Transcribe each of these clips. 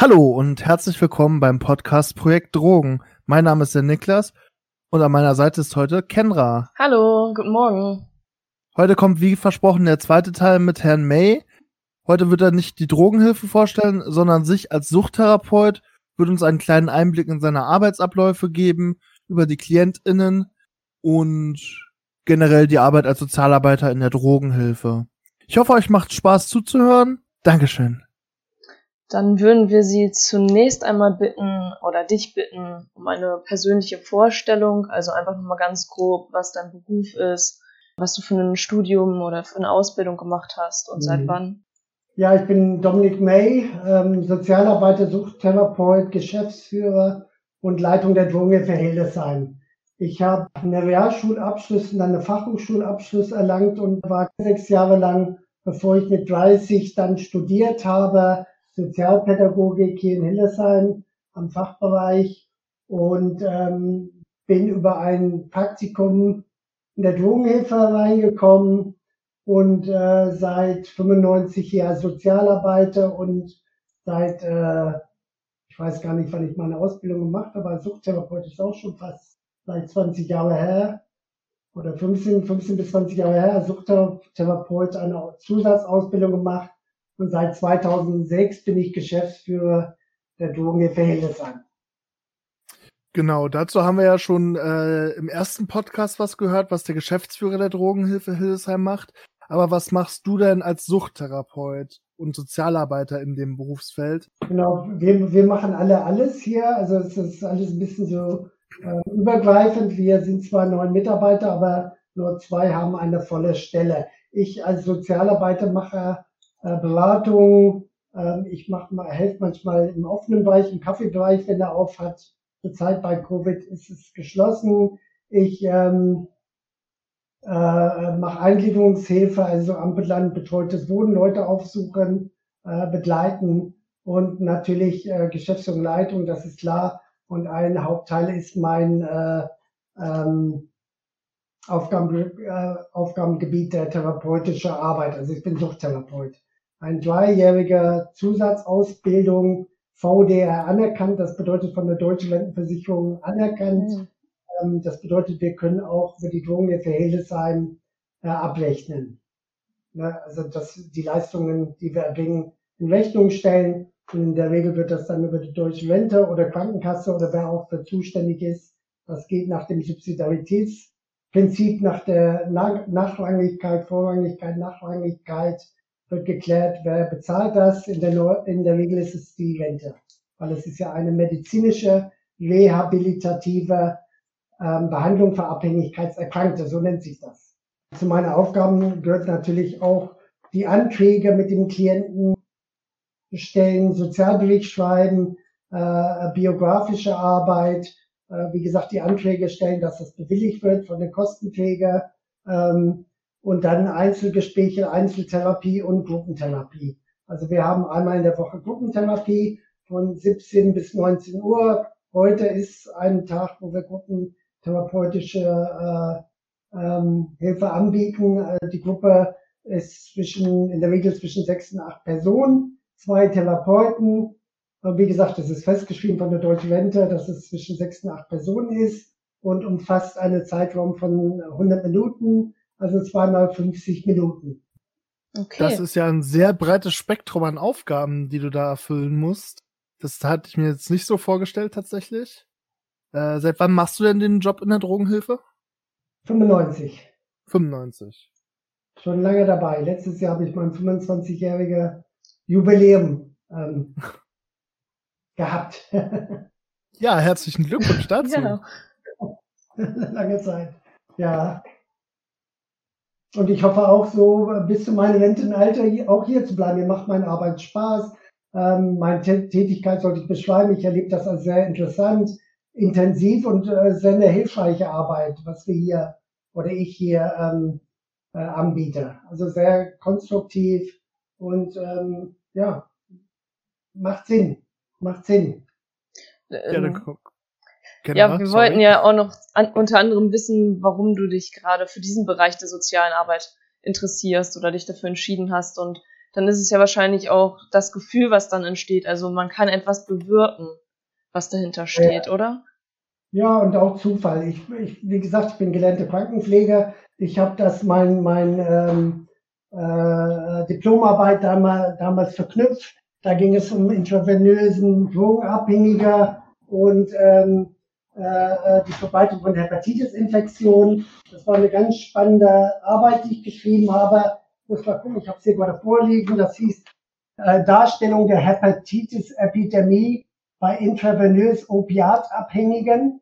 Hallo und herzlich willkommen beim Podcast Projekt Drogen. Mein Name ist der Niklas und an meiner Seite ist heute Kenra. Hallo, guten Morgen. Heute kommt wie versprochen der zweite Teil mit Herrn May. Heute wird er nicht die Drogenhilfe vorstellen, sondern sich als Suchttherapeut, wird uns einen kleinen Einblick in seine Arbeitsabläufe geben, über die KlientInnen und generell die Arbeit als Sozialarbeiter in der Drogenhilfe. Ich hoffe, euch macht Spaß zuzuhören. Dankeschön. Dann würden wir Sie zunächst einmal bitten oder dich bitten um eine persönliche Vorstellung, also einfach nochmal ganz grob, was dein Beruf ist, was du für ein Studium oder für eine Ausbildung gemacht hast und mhm. seit wann. Ja, ich bin Dominik May, ähm, Sozialarbeiter, Suchttherapeut, Geschäftsführer und Leitung der Drogenhilfe Hildesheim. Ich habe einen Realschulabschluss und dann einen Fachhochschulabschluss erlangt und war sechs Jahre lang, bevor ich mit 30 dann studiert habe, Sozialpädagogik hier in Hildesheim am Fachbereich und ähm, bin über ein Praktikum in der Drogenhilfe reingekommen und äh, seit 95 Jahren Sozialarbeiter und seit, äh, ich weiß gar nicht, wann ich meine Ausbildung gemacht habe, als Suchttherapeut ist auch schon fast seit 20 Jahre her oder 15, 15 bis 20 Jahre her, als Suchttherapeut eine Zusatzausbildung gemacht und seit 2006 bin ich Geschäftsführer der Drogenhilfe Hildesheim. Genau, dazu haben wir ja schon äh, im ersten Podcast was gehört, was der Geschäftsführer der Drogenhilfe Hildesheim macht. Aber was machst du denn als Suchttherapeut und Sozialarbeiter in dem Berufsfeld? Genau, wir, wir machen alle alles hier. Also es ist alles ein bisschen so äh, übergreifend. Wir sind zwar neun Mitarbeiter, aber nur zwei haben eine volle Stelle. Ich als Sozialarbeiter mache äh, Beratung. Ähm, ich mache mal, helfe manchmal im offenen Bereich, im Kaffeebereich, wenn er auf hat. Zurzeit bei Covid ist es geschlossen. Ich ähm, äh, mache Eingliederungshilfe, also ambulant betreutes Wohnen, Leute aufsuchen, äh, begleiten und natürlich äh, Geschäftsführung, Leitung, das ist klar. Und ein Hauptteil ist mein äh, ähm, Aufgaben, äh, Aufgabengebiet der therapeutischen Arbeit. Also ich bin Suchttherapeut ein dreijähriger Zusatzausbildung VDR anerkannt. Das bedeutet von der Deutschen Rentenversicherung anerkannt. Mhm. Ähm, das bedeutet, wir können auch für die Drogenhilfe Hildesheim äh, abrechnen. Ne? Also dass die Leistungen, die wir erbringen, in Rechnung stellen. Und in der Regel wird das dann über die Deutsche Rente oder Krankenkasse oder wer auch für zuständig ist. Das geht nach dem Subsidiaritätsprinzip, nach der Nachrangigkeit, Vorrangigkeit, Nachrangigkeit wird geklärt, wer bezahlt das. In der, in der Regel ist es die Rente, weil es ist ja eine medizinische, rehabilitative ähm, Behandlung für Abhängigkeitserkrankte, so nennt sich das. Zu meinen Aufgaben gehört natürlich auch die Anträge mit dem Klienten stellen, Sozialbericht schreiben, äh, biografische Arbeit, äh, wie gesagt, die Anträge stellen, dass das bewilligt wird von den Kostenträger, ähm, und dann Einzelgespräche, Einzeltherapie und Gruppentherapie. Also wir haben einmal in der Woche Gruppentherapie von 17 bis 19 Uhr. Heute ist ein Tag, wo wir gruppentherapeutische äh, ähm, Hilfe anbieten. Äh, die Gruppe ist zwischen, in der Regel zwischen sechs und acht Personen, zwei Therapeuten. Und wie gesagt, das ist festgeschrieben von der Deutschen Rente, dass es zwischen sechs und acht Personen ist und umfasst einen Zeitraum von 100 Minuten also zweimal 50 Minuten. Okay. Das ist ja ein sehr breites Spektrum an Aufgaben, die du da erfüllen musst. Das hatte ich mir jetzt nicht so vorgestellt tatsächlich. Äh, seit wann machst du denn den Job in der Drogenhilfe? 95. 95. Schon lange dabei. Letztes Jahr habe ich mein 25-jähriger Jubiläum ähm, gehabt. ja, herzlichen Glückwunsch dazu. Ja. lange Zeit. Ja. Und ich hoffe auch so bis zu meinem Rentenalter auch hier zu bleiben. Mir macht meine Arbeit Spaß. Ähm, meine Tätigkeit sollte ich beschreiben. Ich erlebe das als sehr interessant, intensiv und äh, sehr eine hilfreiche Arbeit, was wir hier oder ich hier ähm, äh, anbiete. Also sehr konstruktiv und ähm, ja, macht Sinn. Macht Sinn. Ja, dann Genau, ja, wir sorry. wollten ja auch noch an, unter anderem wissen, warum du dich gerade für diesen Bereich der sozialen Arbeit interessierst oder dich dafür entschieden hast. Und dann ist es ja wahrscheinlich auch das Gefühl, was dann entsteht. Also man kann etwas bewirken, was dahinter steht, ja. oder? Ja, und auch Zufall. Ich, ich, wie gesagt, ich bin gelernter Krankenpfleger. Ich habe das mein, mein ähm, äh, Diplomarbeit damals, damals verknüpft. Da ging es um intravenösen Drogenabhängiger und ähm, äh, äh, die Verbreitung von Hepatitis-Infektionen. Das war eine ganz spannende Arbeit, die ich geschrieben habe. Muss mal gucken, ich habe es hier gerade vorliegen. Das hieß äh, Darstellung der Hepatitis-Epidemie bei intravenös Opiatabhängigen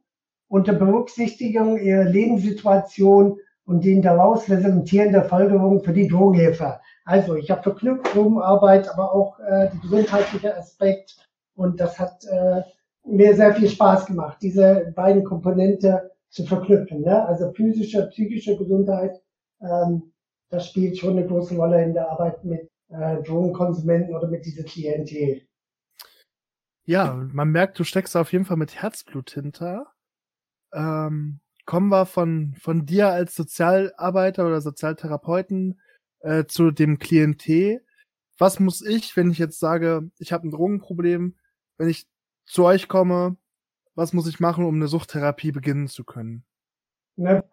unter Berücksichtigung ihrer Lebenssituation und den daraus resultierenden Folgerungen für die Drogenhilfe. Also ich habe verknüpft Drogenarbeit, aber auch äh, die gesundheitliche Aspekt und das hat äh, mir sehr viel Spaß gemacht, diese beiden Komponente zu verknüpfen. Ne? Also physische, psychische Gesundheit, ähm, das spielt schon eine große Rolle in der Arbeit mit äh, Drogenkonsumenten oder mit dieser Klientel. Ja, man merkt, du steckst auf jeden Fall mit Herzblut hinter. Ähm, kommen wir von, von dir als Sozialarbeiter oder Sozialtherapeuten äh, zu dem Klientel. Was muss ich, wenn ich jetzt sage, ich habe ein Drogenproblem, wenn ich zu euch komme, was muss ich machen, um eine Suchttherapie beginnen zu können? Ne,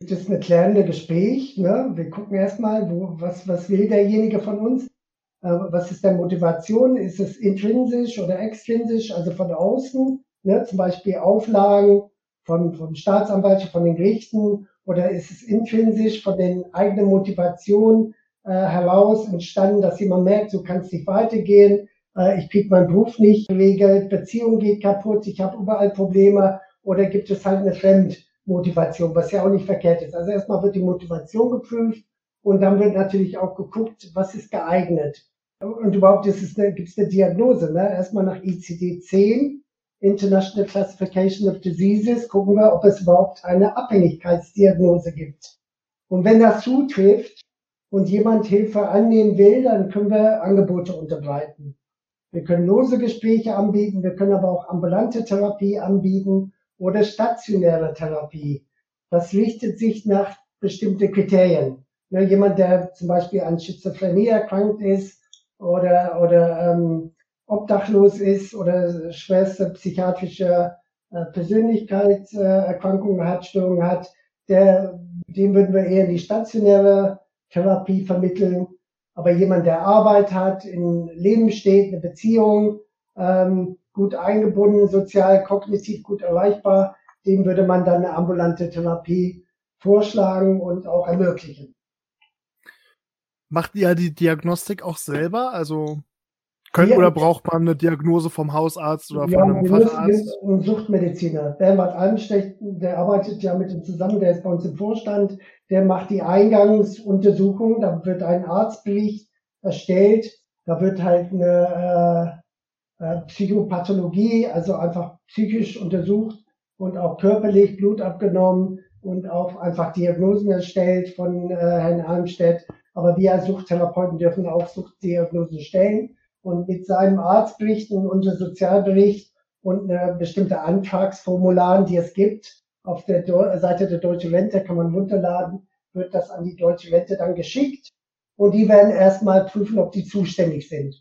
das ist ein klärende Gespräch. Ne? Wir gucken erstmal, wo, was, was will derjenige von uns? Äh, was ist der Motivation? Ist es intrinsisch oder extrinsisch, also von außen? Ne? Zum Beispiel Auflagen, von, von Staatsanwaltschaft, von den Gerichten oder ist es intrinsisch von den eigenen Motivationen äh, heraus entstanden, dass jemand merkt, so kann es nicht weitergehen, ich krieg meinen Beruf nicht geregelt, Beziehung geht kaputt, ich habe überall Probleme oder gibt es halt eine Fremdmotivation, was ja auch nicht verkehrt ist. Also erstmal wird die Motivation geprüft und dann wird natürlich auch geguckt, was ist geeignet. Und überhaupt ist es eine, gibt es eine Diagnose, ne? Erstmal nach ICD-10 International Classification of Diseases gucken wir, ob es überhaupt eine Abhängigkeitsdiagnose gibt. Und wenn das zutrifft und jemand Hilfe annehmen will, dann können wir Angebote unterbreiten. Wir können lose Gespräche anbieten, wir können aber auch ambulante Therapie anbieten oder stationäre Therapie. Das richtet sich nach bestimmten Kriterien. Ja, jemand, der zum Beispiel an Schizophrenie erkrankt ist oder, oder ähm, obdachlos ist oder schwerste psychiatrische äh, Persönlichkeitserkrankungen hat, Störungen hat, der, dem würden wir eher die stationäre Therapie vermitteln. Aber jemand, der Arbeit hat, in Leben steht, eine Beziehung, ähm, gut eingebunden, sozial, kognitiv gut erreichbar, dem würde man dann eine ambulante Therapie vorschlagen und auch ermöglichen. Macht ihr die Diagnostik auch selber? Also können, ja, oder braucht man eine Diagnose vom Hausarzt oder ja, von einem Facharzt? Ein Suchtmediziner. Bernhard Almstecht, der arbeitet ja mit dem zusammen, der ist bei uns im Vorstand, der macht die Eingangsuntersuchung, da wird ein Arztbericht erstellt, da wird halt eine äh, äh, Psychopathologie, also einfach psychisch untersucht und auch körperlich Blut abgenommen und auch einfach Diagnosen erstellt von äh, Herrn Almstedt. Aber wir als Suchttherapeuten dürfen auch Suchtdiagnosen stellen und mit seinem Arztbericht und unser Sozialbericht und eine bestimmte Antragsformularen, die es gibt, auf der Seite der Deutsche Rente kann man runterladen, wird das an die Deutsche Rente dann geschickt und die werden erstmal prüfen, ob die zuständig sind.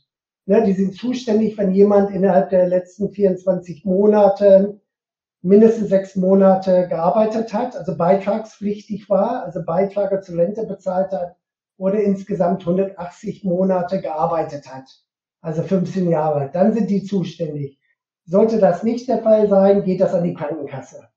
Ne, die sind zuständig, wenn jemand innerhalb der letzten 24 Monate mindestens sechs Monate gearbeitet hat, also beitragspflichtig war, also Beiträge zur Rente bezahlt hat oder insgesamt 180 Monate gearbeitet hat also 15 Jahre, dann sind die zuständig. Sollte das nicht der Fall sein, geht das an die Krankenkasse.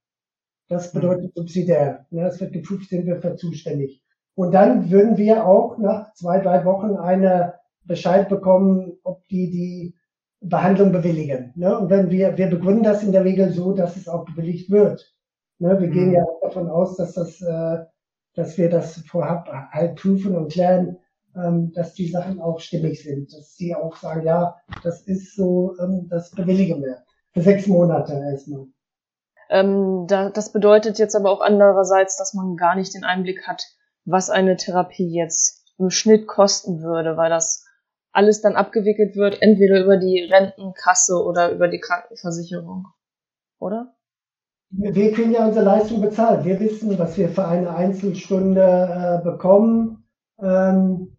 Das hm. bedeutet subsidiär. Ne, es wird geprüft, sind wir für zuständig. Und dann würden wir auch nach zwei, drei Wochen eine Bescheid bekommen, ob die die Behandlung bewilligen. Ne? Und wenn wir, wir begründen das in der Regel so, dass es auch bewilligt wird. Ne? Wir gehen hm. ja auch davon aus, dass das, äh, dass wir das vorab halt prüfen und klären, ähm, dass die Sachen auch stimmig sind, dass sie auch sagen, ja, das ist so, ähm, das bewilligen wir. Für sechs Monate erstmal. Ähm, da, das bedeutet jetzt aber auch andererseits, dass man gar nicht den Einblick hat, was eine Therapie jetzt im Schnitt kosten würde, weil das alles dann abgewickelt wird, entweder über die Rentenkasse oder über die Krankenversicherung. Oder? Wir kriegen ja unsere Leistung bezahlt. Wir wissen, was wir für eine Einzelstunde äh, bekommen. Ähm,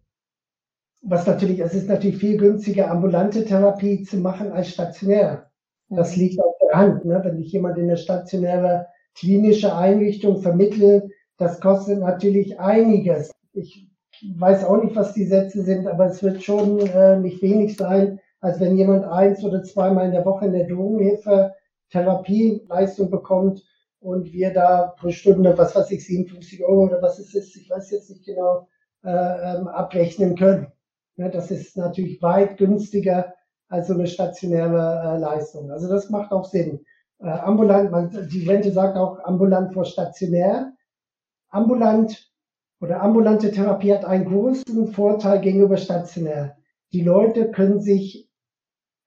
was natürlich, es ist natürlich viel günstiger, ambulante Therapie zu machen als stationär. Das liegt auf der Hand. Ne? Wenn ich jemand in eine stationäre klinische Einrichtung vermittle, das kostet natürlich einiges. Ich weiß auch nicht, was die Sätze sind, aber es wird schon äh, nicht wenig sein, als wenn jemand eins oder zweimal in der Woche eine Drogenhilfe Therapieleistung bekommt und wir da pro Stunde, was weiß ich, 57 Euro oder was es ist, ich weiß jetzt nicht genau, äh, ähm, abrechnen können. Ja, das ist natürlich weit günstiger als so eine stationäre äh, Leistung. Also das macht auch Sinn. Äh, ambulant, man, die Rente sagt auch ambulant vor stationär. Ambulant oder ambulante Therapie hat einen großen Vorteil gegenüber stationär. Die Leute können sich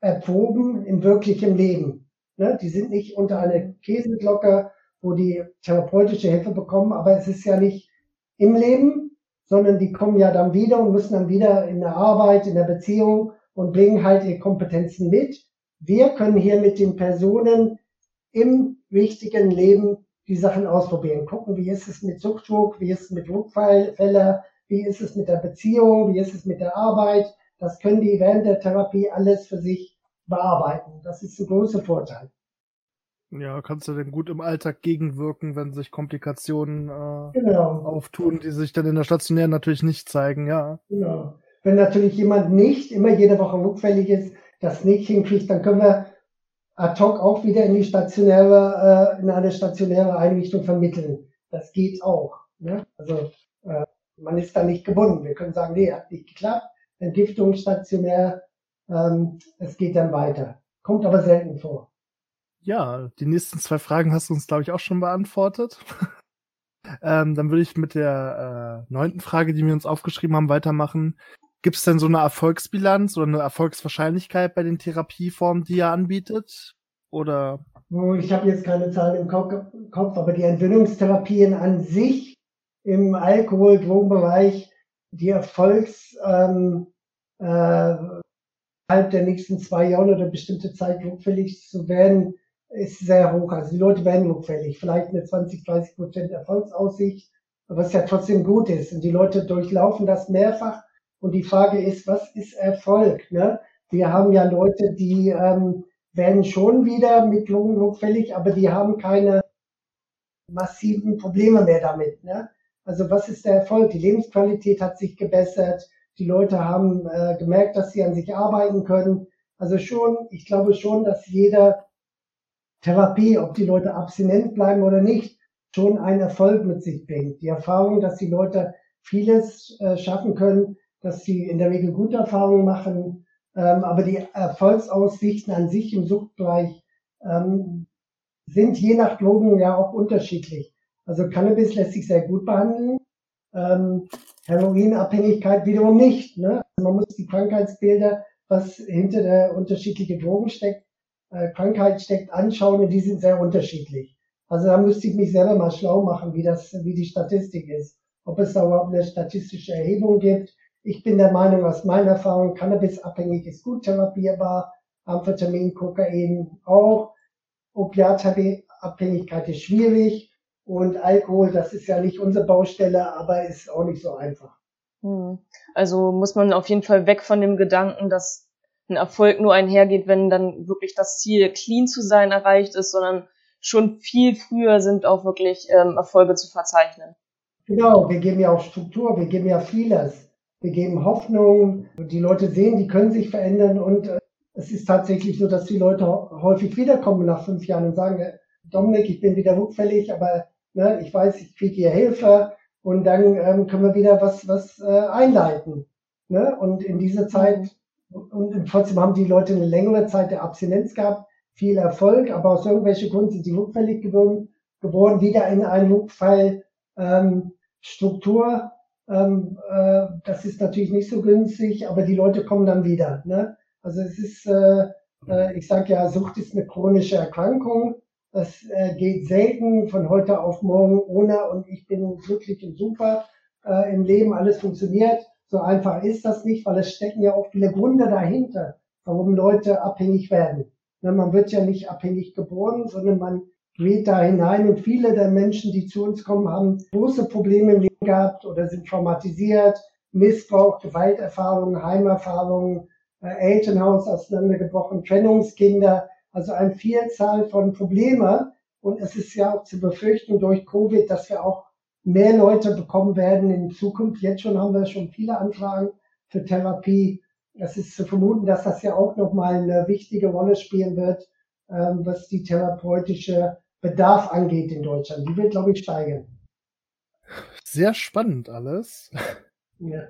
erproben in wirklichem Leben. Ne? Die sind nicht unter einer Käseglocke, wo die therapeutische Hilfe bekommen, aber es ist ja nicht im Leben, sondern die kommen ja dann wieder und müssen dann wieder in der Arbeit, in der Beziehung und bringen halt ihre Kompetenzen mit. Wir können hier mit den Personen im wichtigen Leben die Sachen ausprobieren. Gucken, wie ist es mit Suchtdruck, wie ist es mit Druckfälle, wie ist es mit der Beziehung, wie ist es mit der Arbeit. Das können die während der Therapie alles für sich bearbeiten. Das ist ein großer Vorteil. Ja, kannst du denn gut im Alltag gegenwirken, wenn sich Komplikationen äh, genau. auftun, die sich dann in der Stationären natürlich nicht zeigen, ja. Genau. Wenn natürlich jemand nicht immer jede Woche rückfällig ist, das nicht hinkriegt, dann können wir ad hoc auch wieder in die stationäre, äh, in eine stationäre Einrichtung vermitteln. Das geht auch. Ne? Also äh, man ist da nicht gebunden. Wir können sagen, nee, hat nicht geklappt. Entgiftung stationär, ähm, es geht dann weiter. Kommt aber selten vor. Ja, die nächsten zwei Fragen hast du uns, glaube ich, auch schon beantwortet. ähm, dann würde ich mit der äh, neunten Frage, die wir uns aufgeschrieben haben, weitermachen. Gibt es denn so eine Erfolgsbilanz oder eine Erfolgswahrscheinlichkeit bei den Therapieformen, die ihr anbietet? Oder? Oh, ich habe jetzt keine Zahlen im Kopf, aber die Entwöhnungstherapien an sich im Alkohol-Drogenbereich, die Erfolgs ähm, äh, halb der nächsten zwei Jahre oder bestimmte Zeit rückfällig zu werden, ist sehr hoch. Also die Leute werden rückfällig. Vielleicht eine 20, 30 Prozent Erfolgsaussicht, was ja trotzdem gut ist. Und die Leute durchlaufen das mehrfach und die Frage ist, was ist Erfolg? Ne? Wir haben ja Leute, die ähm, werden schon wieder mit Lungen fällig, aber die haben keine massiven Probleme mehr damit. Ne? Also was ist der Erfolg? Die Lebensqualität hat sich gebessert. Die Leute haben äh, gemerkt, dass sie an sich arbeiten können. Also schon, ich glaube schon, dass jede Therapie, ob die Leute abstinent bleiben oder nicht, schon einen Erfolg mit sich bringt. Die Erfahrung, dass die Leute vieles äh, schaffen können, dass sie in der Regel gute Erfahrungen machen, ähm, aber die Erfolgsaussichten an sich im Suchtbereich ähm, sind je nach Drogen ja auch unterschiedlich. Also Cannabis lässt sich sehr gut behandeln, ähm, Heroinabhängigkeit wiederum nicht. Ne? Also man muss die Krankheitsbilder, was hinter der unterschiedlichen Drogen steckt, äh, Krankheit steckt, anschauen und die sind sehr unterschiedlich. Also da müsste ich mich selber mal schlau machen, wie das, wie die Statistik ist. Ob es da überhaupt eine statistische Erhebung gibt, ich bin der Meinung, aus meiner Erfahrung, Cannabisabhängig ist gut therapierbar, Amphetamin, Kokain auch. Opiatabhängigkeit ist schwierig und Alkohol, das ist ja nicht unsere Baustelle, aber ist auch nicht so einfach. Hm. Also muss man auf jeden Fall weg von dem Gedanken, dass ein Erfolg nur einhergeht, wenn dann wirklich das Ziel, clean zu sein, erreicht ist, sondern schon viel früher sind auch wirklich ähm, Erfolge zu verzeichnen. Genau, wir geben ja auch Struktur, wir geben ja vieles wir geben Hoffnung, die Leute sehen, die können sich verändern und äh, es ist tatsächlich so, dass die Leute häufig wiederkommen nach fünf Jahren und sagen, äh, Dominik, ich bin wieder rückfällig, aber ne, ich weiß, ich kriege hier Hilfe und dann ähm, können wir wieder was, was äh, einleiten. Ne? Und in dieser Zeit, und trotzdem haben die Leute eine längere Zeit der Abstinenz gehabt, viel Erfolg, aber aus irgendwelchen Gründen sind sie rückfällig geworden, geworden wieder in eine Rückfallstruktur. Ähm, ähm, äh, das ist natürlich nicht so günstig, aber die Leute kommen dann wieder. Ne? Also es ist, äh, äh, ich sage ja, Sucht ist eine chronische Erkrankung. Das äh, geht selten von heute auf morgen ohne und ich bin glücklich und super äh, im Leben, alles funktioniert. So einfach ist das nicht, weil es stecken ja auch viele Gründe dahinter, warum Leute abhängig werden. Ne, man wird ja nicht abhängig geboren, sondern man geht da hinein und viele der Menschen, die zu uns kommen, haben große Probleme im Leben gehabt oder sind traumatisiert Missbrauch, Gewalterfahrungen, Heimerfahrungen, äh, Elternhaus auseinandergebrochen, Trennungskinder, also eine Vielzahl von Problemen. Und es ist ja auch zu befürchten durch Covid, dass wir auch mehr Leute bekommen werden in Zukunft. Jetzt schon haben wir schon viele Anfragen für Therapie. Es ist zu vermuten, dass das ja auch nochmal eine wichtige Rolle spielen wird, ähm, was die therapeutische Bedarf angeht in Deutschland. Die wird, glaube ich, steigen. Sehr spannend alles. Ja.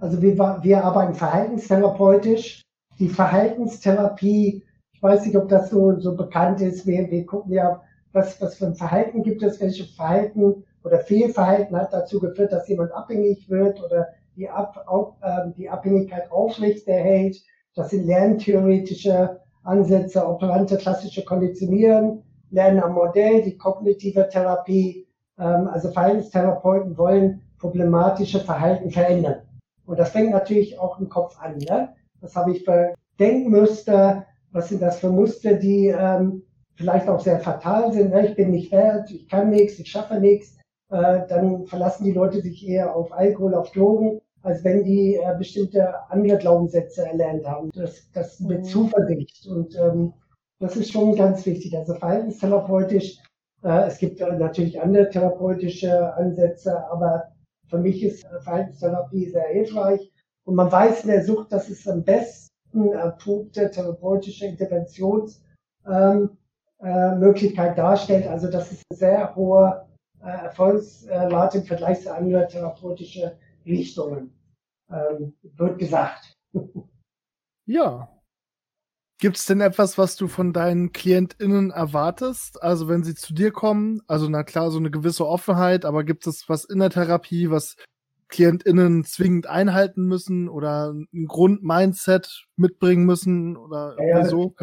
Also wir, wir arbeiten verhaltenstherapeutisch. Die Verhaltenstherapie, ich weiß nicht, ob das so, so bekannt ist. Wir, wir gucken ja, was, was für ein Verhalten gibt es, welche Verhalten oder Fehlverhalten hat dazu geführt, dass jemand abhängig wird oder die, Ab, auf, äh, die Abhängigkeit aufrecht erhält. Das sind lerntheoretische Ansätze, operante klassische Konditionieren, Lernen am Modell, die kognitive Therapie. Ähm, also Verhaltenstherapeuten wollen problematische Verhalten verändern. Und das fängt natürlich auch im Kopf an. Ne? Was habe ich für Denkmuster? Was sind das für Muster, die ähm, vielleicht auch sehr fatal sind? Ne? Ich bin nicht wert, ich kann nichts, ich schaffe nichts. Äh, dann verlassen die Leute sich eher auf Alkohol, auf Drogen, als wenn die äh, bestimmte andere Glaubenssätze erlernt haben. Das, das mit mhm. Zuversicht. Und ähm, das ist schon ganz wichtig. Also verhaltenstherapeutisch, äh, es gibt natürlich andere therapeutische Ansätze, aber für mich ist äh, Verhaltenstherapie sehr hilfreich. Und man weiß in der Sucht, dass es am besten erprobte therapeutische Interventionsmöglichkeit ähm, äh, darstellt. Also das ist eine sehr hohe äh, Erfolgsrate im Vergleich zu anderen therapeutischen Richtungen, ähm, wird gesagt. ja. Gibt es denn etwas, was du von deinen KlientInnen erwartest? Also wenn sie zu dir kommen, also na klar, so eine gewisse Offenheit, aber gibt es was in der Therapie, was KlientInnen zwingend einhalten müssen oder ein Grundmindset mitbringen müssen oder ja, ja, so?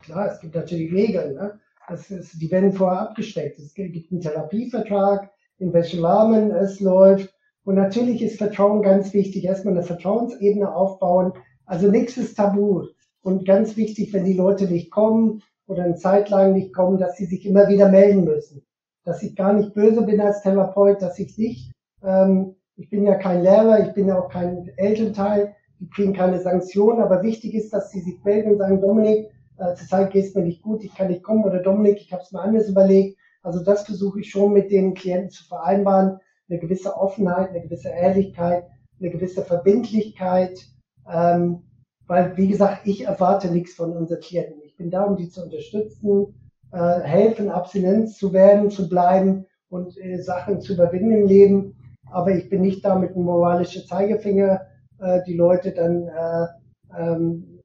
Klar, es gibt natürlich Regeln. Ne? Das ist, die werden vorher abgesteckt. Es gibt einen Therapievertrag, in welchem Rahmen es läuft. Und natürlich ist Vertrauen ganz wichtig. Erstmal eine Vertrauensebene aufbauen. Also nichts ist tabu. Und ganz wichtig, wenn die Leute nicht kommen oder eine Zeit lang nicht kommen, dass sie sich immer wieder melden müssen. Dass ich gar nicht böse bin als Therapeut, dass ich nicht, ähm, ich bin ja kein Lehrer, ich bin ja auch kein Elternteil, die kriegen keine Sanktionen, aber wichtig ist, dass sie sich melden und sagen, Dominik, äh, zurzeit geht es mir nicht gut, ich kann nicht kommen oder Dominik, ich habe es mir anders überlegt. Also das versuche ich schon mit den Klienten zu vereinbaren, eine gewisse Offenheit, eine gewisse Ehrlichkeit, eine gewisse Verbindlichkeit, ähm, weil wie gesagt, ich erwarte nichts von unseren Klienten. Ich bin da, um die zu unterstützen, äh, helfen, Abstinenz zu werden, zu bleiben und äh, Sachen zu überwinden im Leben. Aber ich bin nicht da mit einem moralischen Zeigefinger, äh, die Leute dann äh, ähm,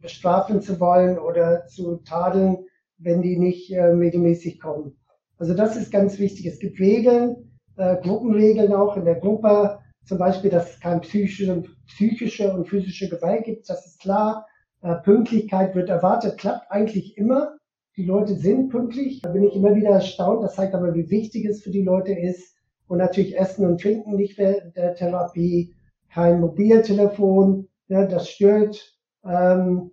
bestrafen zu wollen oder zu tadeln, wenn die nicht äh, regelmäßig kommen. Also das ist ganz wichtig. Es gibt Regeln, äh, Gruppenregeln auch in der Gruppe, zum Beispiel, dass es keine psychische, psychische und physische Gewalt gibt, das ist klar. Äh, Pünktlichkeit wird erwartet, klappt eigentlich immer. Die Leute sind pünktlich. Da bin ich immer wieder erstaunt. Das zeigt aber, wie wichtig es für die Leute ist. Und natürlich Essen und Trinken nicht während der Therapie, kein Mobiltelefon, ja, das stört. Ähm,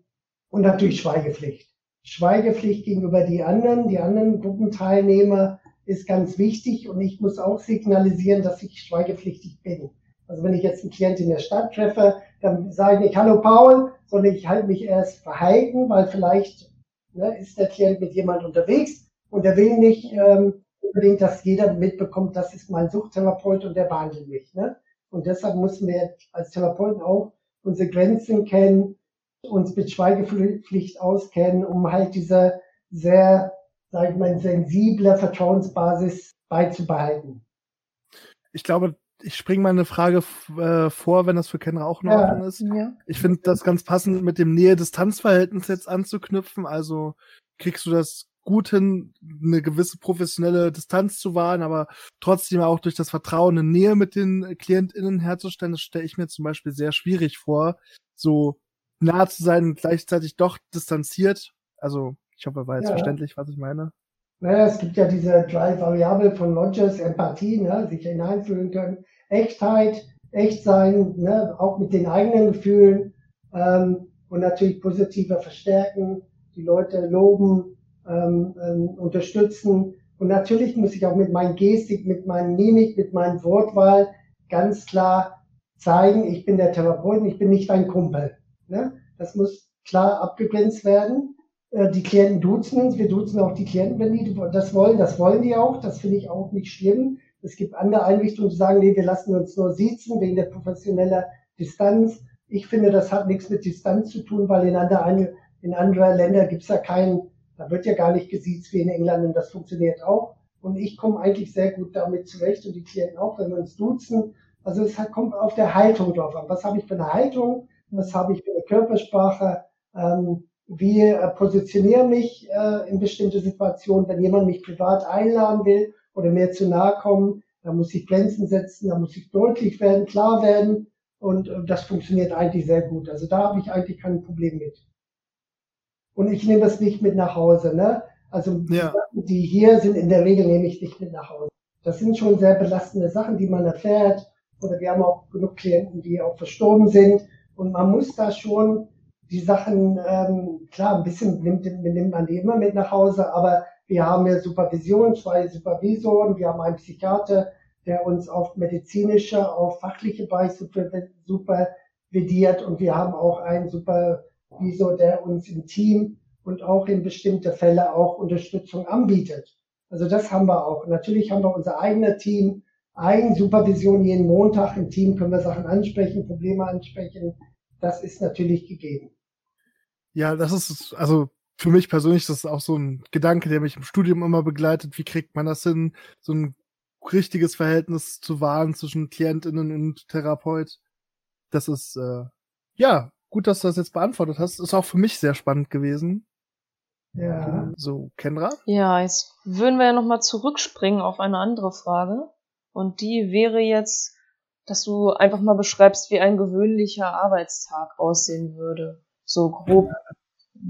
und natürlich Schweigepflicht. Schweigepflicht gegenüber die anderen, die anderen Gruppenteilnehmer ist ganz wichtig und ich muss auch signalisieren, dass ich schweigepflichtig bin. Also wenn ich jetzt einen Klient in der Stadt treffe, dann sage ich nicht Hallo Paul, sondern ich halte mich erst verhalten, weil vielleicht ne, ist der Klient mit jemand unterwegs und er will nicht ähm, unbedingt, dass jeder mitbekommt, das ist mein Suchttherapeut und der behandelt mich. Ne? Und deshalb müssen wir als Therapeuten auch unsere Grenzen kennen, uns mit Schweigepflicht auskennen, um halt diese sehr, sag ich mal, sensible Vertrauensbasis beizubehalten. Ich glaube, ich springe mal eine Frage äh, vor, wenn das für Kenner auch in Ordnung ja. ist. Ja. Ich finde das ganz passend, mit dem Nähe-Distanz-Verhältnis jetzt anzuknüpfen. Also kriegst du das gut hin, eine gewisse professionelle Distanz zu wahren, aber trotzdem auch durch das Vertrauen eine Nähe mit den KlientInnen herzustellen. Das stelle ich mir zum Beispiel sehr schwierig vor, so nah zu sein und gleichzeitig doch distanziert. Also, ich hoffe, war jetzt ja. verständlich, was ich meine. Naja, es gibt ja diese drei Variablen von Rogers, Empathie, ne, sich hineinfühlen können, Echtheit, echt sein, ne, auch mit den eigenen Gefühlen ähm, und natürlich positiver verstärken, die Leute loben, ähm, ähm, unterstützen. Und natürlich muss ich auch mit meinen Gestik, mit meinen Mimik, mit meinen Wortwahl ganz klar zeigen, ich bin der Therapeut, ich bin nicht dein Kumpel. Ne? Das muss klar abgegrenzt werden. Äh, die Klienten duzen uns, wir duzen auch die Klienten, wenn die das wollen. Das wollen die auch, das finde ich auch nicht schlimm. Es gibt andere Einrichtungen, die sagen, nee, wir lassen uns nur siezen wegen der professionellen Distanz. Ich finde, das hat nichts mit Distanz zu tun, weil in, andere, in anderen Ländern gibt es ja keinen, da wird ja gar nicht gesiezt wie in England und das funktioniert auch. Und ich komme eigentlich sehr gut damit zurecht und die Klienten auch, wenn wir uns duzen. Also es kommt auf der Haltung drauf an. Was habe ich für eine Haltung? Was habe ich für eine Körpersprache? Ähm, wie äh, positioniere mich äh, in bestimmte Situationen, wenn jemand mich privat einladen will oder mir zu nahe kommen, da muss ich Grenzen setzen, da muss ich deutlich werden, klar werden und äh, das funktioniert eigentlich sehr gut. Also da habe ich eigentlich kein Problem mit. Und ich nehme es nicht mit nach Hause. Ne? Also ja. die, die hier sind, in der Regel nehme ich nicht mit nach Hause. Das sind schon sehr belastende Sachen, die man erfährt. Oder wir haben auch genug Klienten, die auch verstorben sind. Und man muss da schon die Sachen, ähm, klar, ein bisschen nimmt, nimmt man die immer mit nach Hause, aber wir haben ja Supervision, zwei Supervisoren, wir haben einen Psychiater, der uns auf medizinische, auf fachliche Weise supervidiert und wir haben auch einen Supervisor, der uns im Team und auch in bestimmte Fälle auch Unterstützung anbietet. Also das haben wir auch. Natürlich haben wir unser eigenes Team, Eigensupervision jeden Montag im Team können wir Sachen ansprechen, Probleme ansprechen. Das ist natürlich gegeben. Ja, das ist, also für mich persönlich, das ist auch so ein Gedanke, der mich im Studium immer begleitet. Wie kriegt man das hin, so ein richtiges Verhältnis zu wahren zwischen KlientInnen und Therapeut? Das ist, äh, ja, gut, dass du das jetzt beantwortet hast. Ist auch für mich sehr spannend gewesen. Ja. So, Kendra? Ja, jetzt würden wir ja nochmal zurückspringen auf eine andere Frage. Und die wäre jetzt, dass du einfach mal beschreibst, wie ein gewöhnlicher Arbeitstag aussehen würde. So grob,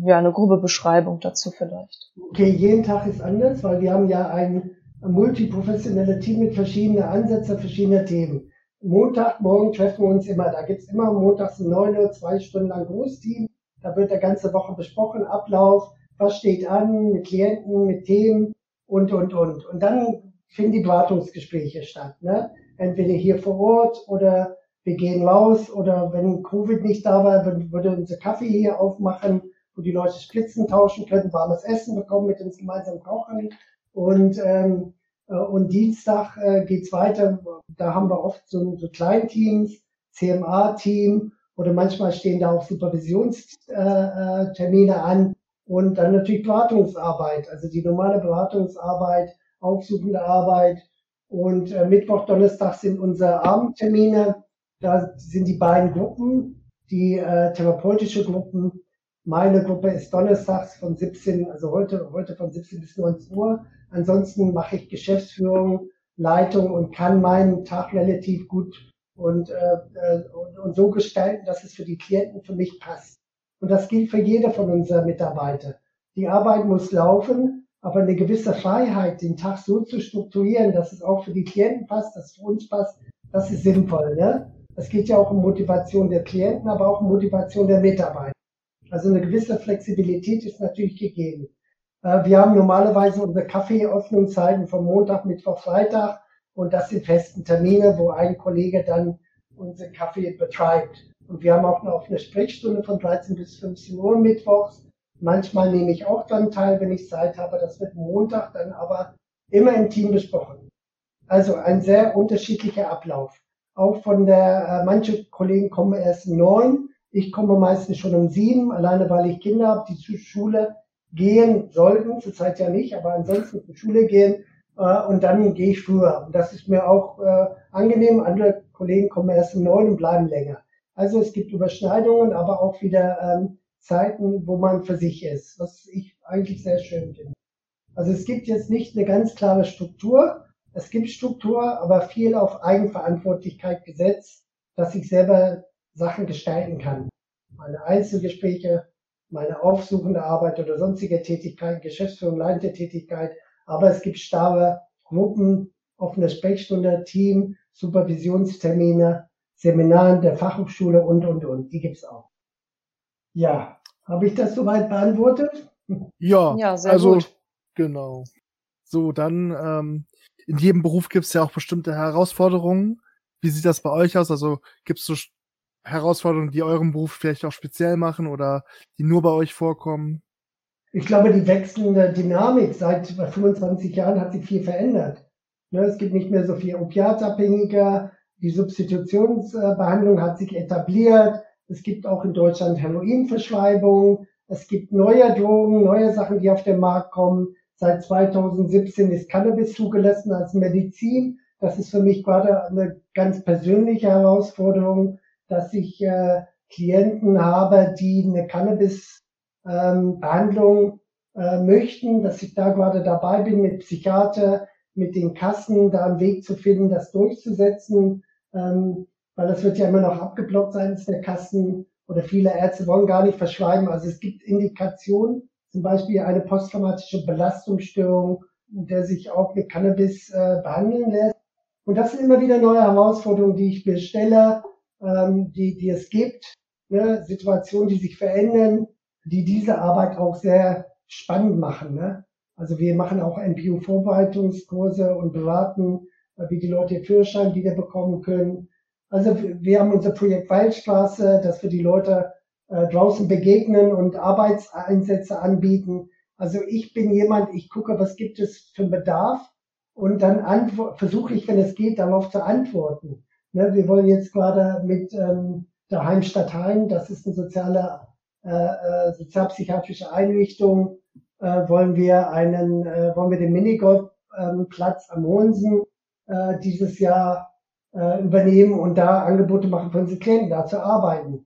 ja, eine grobe Beschreibung dazu vielleicht. Okay, jeden Tag ist anders, weil wir haben ja ein, multiprofessionelles Team mit verschiedenen Ansätzen, verschiedenen Themen. Montagmorgen treffen wir uns immer, da gibt's immer montags um 9 Uhr, zwei Stunden lang Großteam. Da wird der ganze Woche besprochen, Ablauf, was steht an, mit Klienten, mit Themen und, und, und. Und dann finden die Beratungsgespräche statt. Ne? Entweder hier vor Ort oder wir gehen raus oder wenn Covid nicht da war, würde unser Kaffee hier aufmachen, wo die Leute Spritzen tauschen können, warmes Essen bekommen, mit uns gemeinsam kochen. Und, ähm, äh, und Dienstag äh, geht's weiter. Da haben wir oft so, so Kleinteams, CMA-Team oder manchmal stehen da auch Supervisionstermine äh, an und dann natürlich Beratungsarbeit, also die normale Beratungsarbeit aufsuchende Arbeit. Und äh, Mittwoch, Donnerstag sind unsere Abendtermine. Da sind die beiden Gruppen, die äh, therapeutische Gruppen. Meine Gruppe ist donnerstags von 17, also heute, heute von 17 bis 19 Uhr. Ansonsten mache ich Geschäftsführung, Leitung und kann meinen Tag relativ gut und, äh, äh und, und so gestalten, dass es für die Klienten für mich passt. Und das gilt für jede von unseren Mitarbeitern. Die Arbeit muss laufen, aber eine gewisse Freiheit, den Tag so zu strukturieren, dass es auch für die Klienten passt, dass es für uns passt, das ist sinnvoll. Ne? Es geht ja auch um Motivation der Klienten, aber auch um Motivation der Mitarbeiter. Also eine gewisse Flexibilität ist natürlich gegeben. Äh, wir haben normalerweise unsere Kaffeeöffnungszeiten von Montag, Mittwoch, Freitag und das sind festen Termine, wo ein Kollege dann unseren Kaffee betreibt. Und wir haben auch eine Sprechstunde von 13 bis 15 Uhr mittwochs Manchmal nehme ich auch dann teil, wenn ich Zeit habe. Das wird Montag dann aber immer im Team besprochen. Also ein sehr unterschiedlicher Ablauf. Auch von der, äh, manche Kollegen kommen erst um neun. Ich komme meistens schon um sieben, alleine weil ich Kinder habe, die zur Schule gehen sollten, zurzeit ja nicht, aber ansonsten zur Schule gehen. Äh, und dann gehe ich früher. Und das ist mir auch äh, angenehm. Andere Kollegen kommen erst um neun und bleiben länger. Also es gibt Überschneidungen, aber auch wieder ähm, Zeiten, wo man für sich ist, was ich eigentlich sehr schön finde. Also es gibt jetzt nicht eine ganz klare Struktur. Es gibt Struktur, aber viel auf Eigenverantwortlichkeit gesetzt, dass ich selber Sachen gestalten kann. Meine Einzelgespräche, meine aufsuchende Arbeit oder sonstige Tätigkeiten, Geschäftsführung, leitende Tätigkeit. Aber es gibt starre Gruppen, offene Sprechstunde, Team, Supervisionstermine, Seminaren der Fachhochschule und, und, und. Die gibt's auch. Ja, habe ich das soweit beantwortet? Ja, ja sehr also gut. genau. So, dann ähm, in jedem Beruf gibt es ja auch bestimmte Herausforderungen. wie sieht das bei euch aus? Also gibt es so Herausforderungen, die euren Beruf vielleicht auch speziell machen oder die nur bei euch vorkommen? Ich glaube, die wechselnde Dynamik seit 25 Jahren hat sich viel verändert. Ne, es gibt nicht mehr so viel Opiatabhängige, die Substitutionsbehandlung hat sich etabliert. Es gibt auch in Deutschland Heroinverschreibungen. Es gibt neue Drogen, neue Sachen, die auf den Markt kommen. Seit 2017 ist Cannabis zugelassen als Medizin. Das ist für mich gerade eine ganz persönliche Herausforderung, dass ich äh, Klienten habe, die eine Cannabis-Behandlung ähm, äh, möchten, dass ich da gerade dabei bin, mit Psychiater, mit den Kassen da einen Weg zu finden, das durchzusetzen, ähm, weil das wird ja immer noch abgeblockt seitens der Kassen oder viele Ärzte wollen gar nicht verschreiben. Also es gibt Indikationen, zum Beispiel eine posttraumatische Belastungsstörung, der sich auch mit Cannabis äh, behandeln lässt. Und das sind immer wieder neue Herausforderungen, die ich mir stelle, ähm, die, die es gibt, ne? Situationen, die sich verändern, die diese Arbeit auch sehr spannend machen. Ne? Also wir machen auch NPU-Vorbereitungskurse und beraten, äh, wie die Leute den Führerschein wieder bekommen können. Also wir haben unser Projekt Waldstraße, dass wir die Leute äh, draußen begegnen und Arbeitseinsätze anbieten. Also ich bin jemand, ich gucke, was gibt es für einen Bedarf und dann versuche ich, wenn es geht, darauf zu antworten. Ne, wir wollen jetzt gerade mit ähm, der Heimstadt Heim, das ist eine soziale, äh, äh, sozialpsychiatrische Einrichtung, äh, wollen wir einen, äh, wollen wir den Minigolfplatz ähm, am Hohensen äh, dieses Jahr äh, übernehmen und da Angebote machen für unsere Klienten, da zu arbeiten.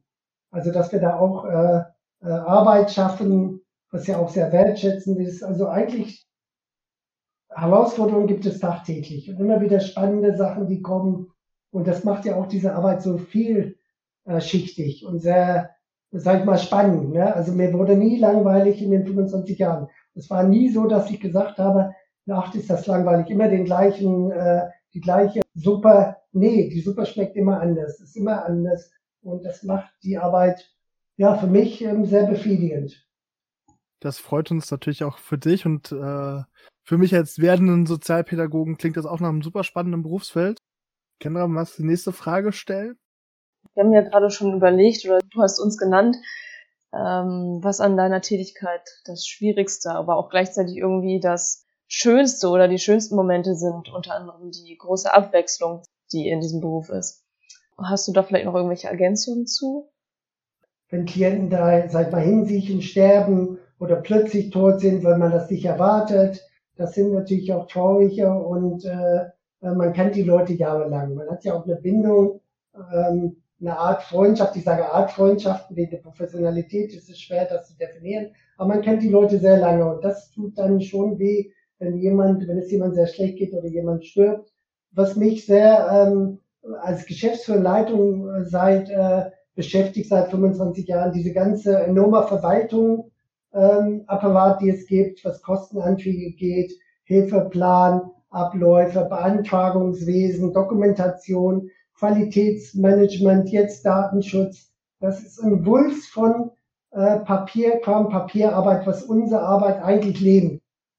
Also dass wir da auch äh, äh, Arbeit schaffen, was ja auch sehr wertschätzend ist. Also eigentlich Herausforderungen gibt es tagtäglich und immer wieder spannende Sachen, die kommen. Und das macht ja auch diese Arbeit so vielschichtig und sehr, sag ich mal, spannend. Ne? Also mir wurde nie langweilig in den 25 Jahren. Es war nie so, dass ich gesagt habe, ach, ist das langweilig, immer den gleichen, äh, die gleiche Suppe. Nee, die Suppe schmeckt immer anders, ist immer anders. Und das macht die Arbeit, ja, für mich ähm, sehr befriedigend. Das freut uns natürlich auch für dich und äh, für mich als werdenden Sozialpädagogen klingt das auch nach einem super spannenden Berufsfeld. Kendra, magst du die nächste Frage stellen? Wir haben ja gerade schon überlegt, oder du hast uns genannt, ähm, was an deiner Tätigkeit das Schwierigste, aber auch gleichzeitig irgendwie das Schönste oder die schönsten Momente sind, unter anderem die große Abwechslung, die in diesem Beruf ist. Hast du da vielleicht noch irgendwelche Ergänzungen zu? Wenn Klienten da, sag mal, hinsiechen, sterben oder plötzlich tot sind, weil man das nicht erwartet, das sind natürlich auch traurige und äh, man kennt die Leute jahrelang. Man hat ja auch eine Bindung, ähm, eine Art Freundschaft. Ich sage Art Freundschaft, wegen der Professionalität ist es schwer, das zu definieren. Aber man kennt die Leute sehr lange und das tut dann schon weh, wenn jemand, wenn es jemand sehr schlecht geht oder jemand stirbt. Was mich sehr ähm, als Geschäftsführer Leitung äh, seit äh, beschäftigt seit 25 Jahren, diese ganze enorme Verwaltung ähm, Apparat, die es gibt, was Kostenanträge geht, Hilfeplan, Abläufe, Beantragungswesen, Dokumentation, Qualitätsmanagement, jetzt Datenschutz. Das ist ein Wulst von äh, Papierkram, Papierarbeit, was unsere Arbeit eigentlich leben.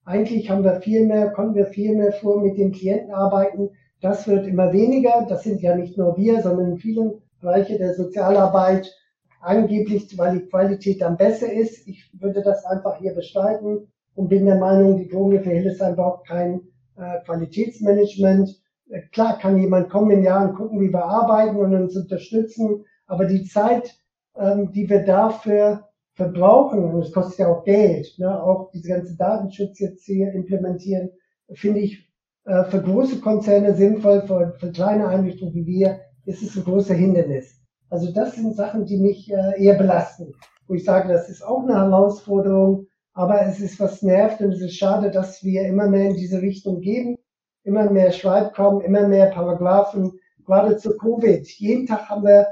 Eigentlich haben wir viel mehr, konnten wir viel mehr vor mit den Klienten arbeiten. Das wird immer weniger. Das sind ja nicht nur wir, sondern in vielen Bereichen der Sozialarbeit angeblich, weil die Qualität dann besser ist. Ich würde das einfach hier bestreiten und bin der Meinung, die Drogenhilfe Hildesheim braucht kein äh, Qualitätsmanagement. Äh, klar kann jemand kommen in Jahren gucken, wie wir arbeiten und uns unterstützen, aber die Zeit, ähm, die wir dafür verbrauchen, und es kostet ja auch Geld, ne, auch diese ganze Datenschutz jetzt hier implementieren, finde ich äh, für große Konzerne sinnvoll, für, für kleine Einrichtungen wie wir ist es ein großer Hindernis. Also das sind Sachen, die mich äh, eher belasten, wo ich sage, das ist auch eine Herausforderung, aber es ist was nervt und es ist schade, dass wir immer mehr in diese Richtung gehen, immer mehr Schreibkommen, immer mehr Paragraphen, gerade zu Covid. Jeden Tag haben wir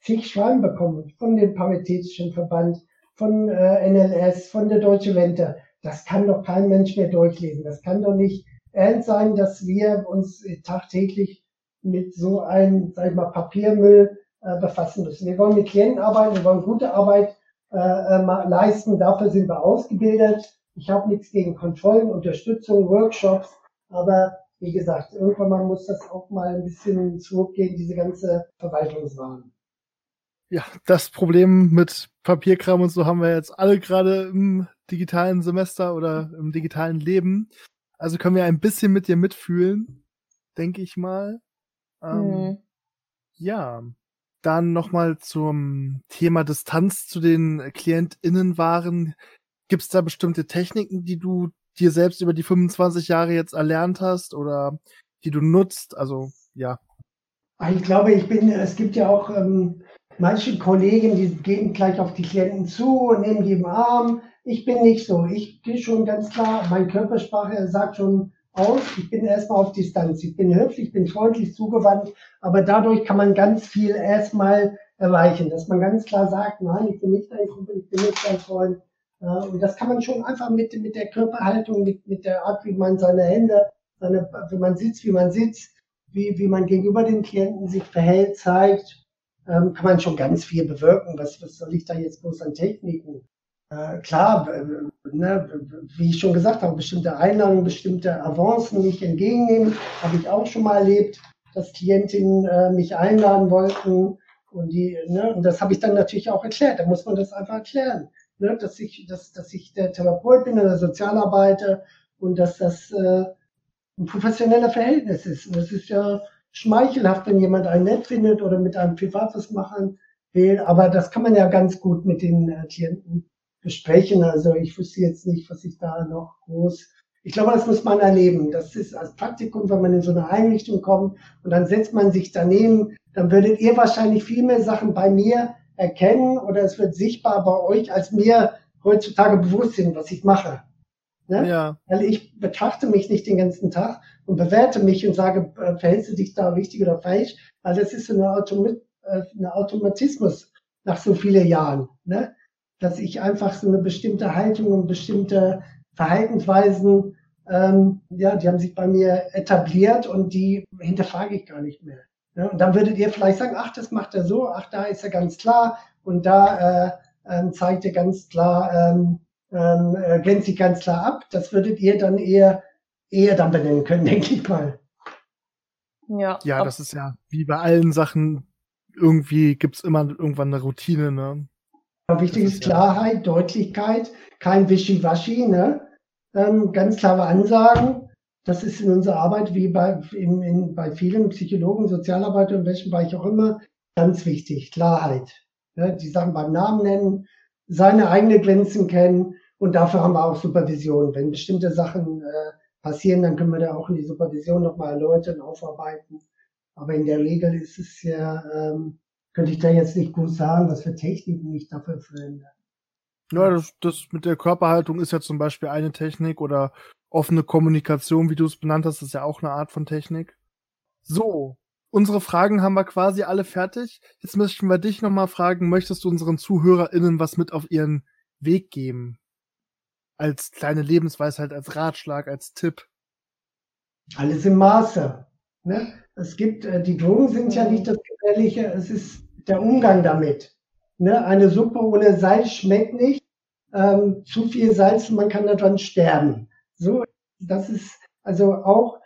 zig Schreiben bekommen von dem Paritätischen Verband, von äh, NLS, von der Deutsche Wente. Das kann doch kein Mensch mehr durchlesen. Das kann doch nicht ernst sein, dass wir uns tagtäglich mit so einem, sag ich mal, Papiermüll äh, befassen müssen. Wir wollen mit Klienten arbeiten, wir wollen gute Arbeit äh, äh leisten, dafür sind wir ausgebildet. Ich habe nichts gegen Kontrollen, Unterstützung, Workshops, aber wie gesagt, irgendwann mal muss das auch mal ein bisschen zurückgehen, diese ganze Verwaltungswahn. Ja, das Problem mit Papierkram und so haben wir jetzt alle gerade im digitalen Semester oder im digitalen Leben. Also können wir ein bisschen mit dir mitfühlen, denke ich mal. Ähm, mhm. Ja, dann nochmal zum Thema Distanz zu den KlientInnen waren. Gibt es da bestimmte Techniken, die du dir selbst über die 25 Jahre jetzt erlernt hast oder die du nutzt? Also, ja. Ah, ich glaube, ich bin, es gibt ja auch ähm, manche Kollegen, die gehen gleich auf die Klienten zu und nehmen die im Arm. Ich bin nicht so. Ich gehe schon ganz klar, meine Körpersprache sagt schon aus, ich bin erstmal auf Distanz. Ich bin höflich, bin freundlich zugewandt, aber dadurch kann man ganz viel erstmal erreichen, dass man ganz klar sagt, nein, ich bin nicht dein Kumpel, ich bin nicht dein Freund. Und das kann man schon einfach mit, mit der Körperhaltung, mit, mit der Art, wie man seine Hände, seine, wie man sitzt, wie man sitzt, wie, wie man gegenüber den Klienten sich verhält, zeigt, ähm, kann man schon ganz viel bewirken. Was, was soll ich da jetzt bloß an Techniken? Äh, klar, ne, wie ich schon gesagt habe, bestimmte Einladungen, bestimmte Avancen nicht entgegennehmen, habe ich auch schon mal erlebt, dass Klientinnen äh, mich einladen wollten und die, ne, und das habe ich dann natürlich auch erklärt. Da muss man das einfach erklären, ne, dass ich, dass, dass ich der Therapeut bin oder Sozialarbeiter und dass das äh, ein professioneller Verhältnis ist. Und es ist ja schmeichelhaft, wenn jemand einen nett findet oder mit einem privat was machen will, aber das kann man ja ganz gut mit den äh, Klienten besprechen. Also ich wüsste jetzt nicht, was ich da noch groß. Ich glaube, das muss man erleben. Das ist als Praktikum, wenn man in so eine Einrichtung kommt und dann setzt man sich daneben, dann würdet ihr wahrscheinlich viel mehr Sachen bei mir erkennen oder es wird sichtbar bei euch, als mir heutzutage bewusst sind, was ich mache. Ne? Ja. Weil ich betrachte mich nicht den ganzen Tag und bewerte mich und sage, äh, verhältst du dich da richtig oder falsch? Also das ist so eine, Automat äh, Automatismus nach so vielen Jahren. Ne? dass ich einfach so eine bestimmte Haltung und bestimmte Verhaltensweisen, ähm, ja, die haben sich bei mir etabliert und die hinterfrage ich gar nicht mehr. Ja, und dann würdet ihr vielleicht sagen, ach, das macht er so, ach, da ist er ganz klar und da äh, ähm, zeigt er ganz klar, ähm, ähm, äh, glänzt sich ganz klar ab. Das würdet ihr dann eher, eher dann benennen können, denke ich mal. Ja, ja das ist ja wie bei allen Sachen, irgendwie gibt's immer irgendwann eine Routine, ne? Wichtig ist Klarheit, Deutlichkeit, kein Wischiwaschi, ne? Ähm, ganz klare Ansagen. Das ist in unserer Arbeit wie bei, in, in, bei vielen Psychologen, Sozialarbeitern, in welchem Bereich auch immer, ganz wichtig. Klarheit. Ne? Die Sachen beim Namen nennen, seine eigenen Grenzen kennen und dafür haben wir auch Supervision. Wenn bestimmte Sachen äh, passieren, dann können wir da auch in die Supervision nochmal erläutern, aufarbeiten. Aber in der Regel ist es ja ähm, könnte ich da jetzt nicht gut sagen, was für Techniken ich dafür verwende. Ja, das, das mit der Körperhaltung ist ja zum Beispiel eine Technik oder offene Kommunikation, wie du es benannt hast, ist ja auch eine Art von Technik. So, unsere Fragen haben wir quasi alle fertig. Jetzt möchten wir dich nochmal fragen, möchtest du unseren ZuhörerInnen was mit auf ihren Weg geben? Als kleine Lebensweisheit, als Ratschlag, als Tipp? Alles im Maße. Ne? Es gibt, äh, die Drogen sind ja nicht das Gefährliche, es ist der Umgang damit. Ne? Eine Suppe ohne Salz schmeckt nicht. Ähm, zu viel Salz, man kann daran sterben. So, das ist also auch,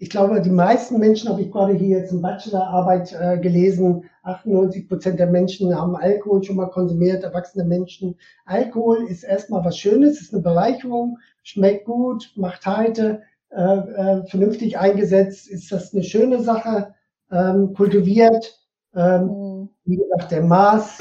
ich glaube, die meisten Menschen, habe ich gerade hier jetzt in Bachelorarbeit äh, gelesen, 98 Prozent der Menschen haben Alkohol schon mal konsumiert, erwachsene Menschen. Alkohol ist erstmal was Schönes, ist eine Bereicherung, schmeckt gut, macht heite, äh, äh, vernünftig eingesetzt, ist das eine schöne Sache, ähm, kultiviert, ähm, mhm. wie gesagt, der Maß,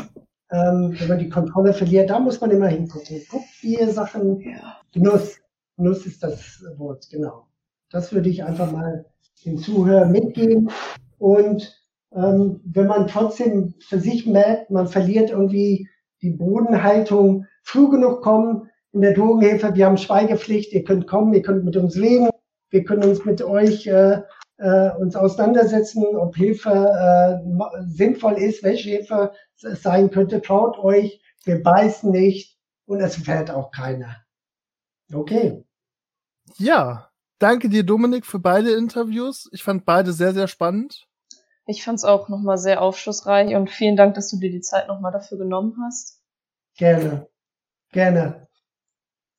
ähm, wenn man die Kontrolle verliert, da muss man immer hingucken. Guckt vier Sachen, ja. Genuss, Genuss ist das Wort, genau. Das würde ich einfach mal den Zuhörern mitgeben. Und ähm, wenn man trotzdem für sich merkt, man verliert irgendwie die Bodenhaltung, früh genug kommen, in der Drogenhilfe, wir haben Schweigepflicht, ihr könnt kommen, ihr könnt mit uns reden, wir können uns mit euch äh, äh, uns auseinandersetzen, ob Hilfe äh, sinnvoll ist, welche Hilfe es sein könnte. Traut euch, wir beißen nicht und es fällt auch keiner. Okay. Ja, danke dir, Dominik, für beide Interviews. Ich fand beide sehr, sehr spannend. Ich fand es auch nochmal sehr aufschlussreich und vielen Dank, dass du dir die Zeit nochmal dafür genommen hast. Gerne. Gerne.